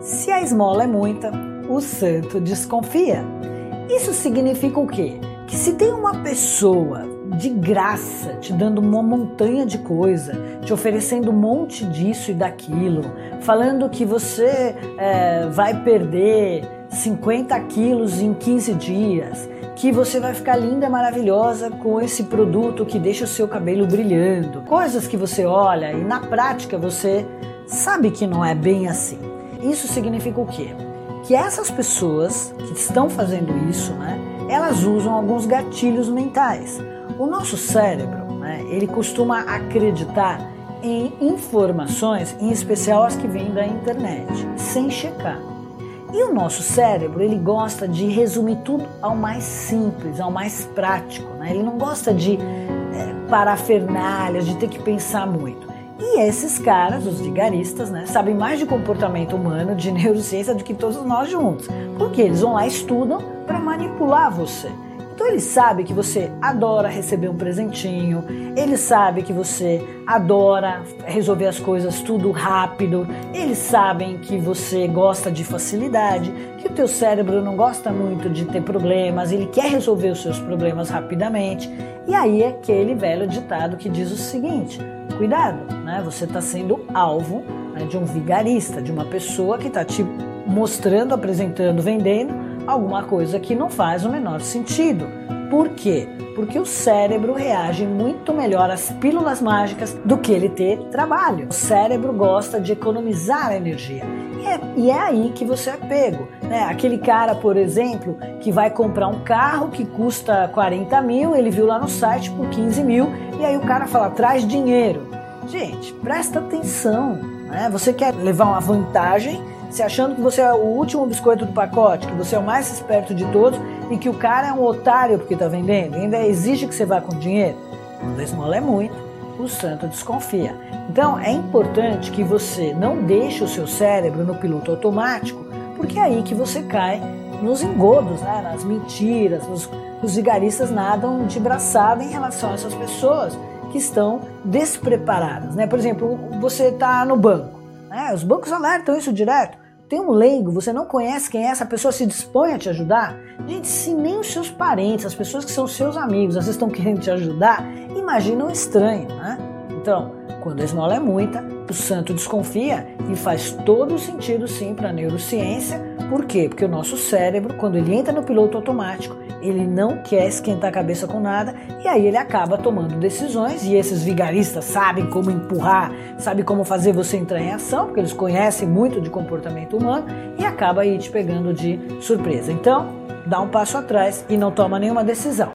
Se a esmola é muita, o santo desconfia. Isso significa o quê? Que se tem uma pessoa de graça te dando uma montanha de coisa, te oferecendo um monte disso e daquilo, falando que você é, vai perder 50 quilos em 15 dias, que você vai ficar linda, maravilhosa com esse produto que deixa o seu cabelo brilhando. Coisas que você olha e na prática você sabe que não é bem assim. Isso significa o quê? Que essas pessoas que estão fazendo isso, né, elas usam alguns gatilhos mentais. O nosso cérebro, né, ele costuma acreditar em informações, em especial as que vêm da internet, sem checar. E o nosso cérebro, ele gosta de resumir tudo ao mais simples, ao mais prático. Né? Ele não gosta de é, de ter que pensar muito. E esses caras, os vigaristas, né, sabem mais de comportamento humano, de neurociência do que todos nós juntos. Porque eles vão lá e estudam para manipular você. Então ele sabe que você adora receber um presentinho, ele sabe que você adora resolver as coisas tudo rápido, eles sabem que você gosta de facilidade, que o teu cérebro não gosta muito de ter problemas, ele quer resolver os seus problemas rapidamente. E aí é aquele velho ditado que diz o seguinte: cuidado, né? Você está sendo alvo né, de um vigarista, de uma pessoa que está te mostrando, apresentando, vendendo alguma coisa que não faz o menor sentido. Por quê? Porque o cérebro reage muito melhor às pílulas mágicas do que ele ter trabalho. O cérebro gosta de economizar energia. E é, e é aí que você é pego. Né? Aquele cara, por exemplo, que vai comprar um carro que custa 40 mil, ele viu lá no site por 15 mil, e aí o cara fala: traz dinheiro. Gente, presta atenção. Né? Você quer levar uma vantagem se achando que você é o último biscoito do pacote, que você é o mais esperto de todos e que o cara é um otário porque está vendendo, ainda exige que você vá com dinheiro. Quando a esmola é muito, o santo desconfia. Então é importante que você não deixe o seu cérebro no piloto automático, porque é aí que você cai nos engodos, né? nas mentiras. Os, os vigaristas nadam de braçada em relação a essas pessoas que estão despreparadas. Né? Por exemplo, você está no banco. Né? Os bancos alertam isso direto tem um leigo, você não conhece quem é, essa pessoa se dispõe a te ajudar? Gente, se nem os seus parentes, as pessoas que são seus amigos, vezes estão querendo te ajudar, imagina um estranho, né? Então, quando a esmola é muita, o santo desconfia e faz todo sentido sim para a neurociência. Por quê? Porque o nosso cérebro, quando ele entra no piloto automático, ele não quer esquentar a cabeça com nada e aí ele acaba tomando decisões e esses vigaristas sabem como empurrar, sabem como fazer você entrar em ação, porque eles conhecem muito de comportamento humano e acaba aí te pegando de surpresa. Então, dá um passo atrás e não toma nenhuma decisão.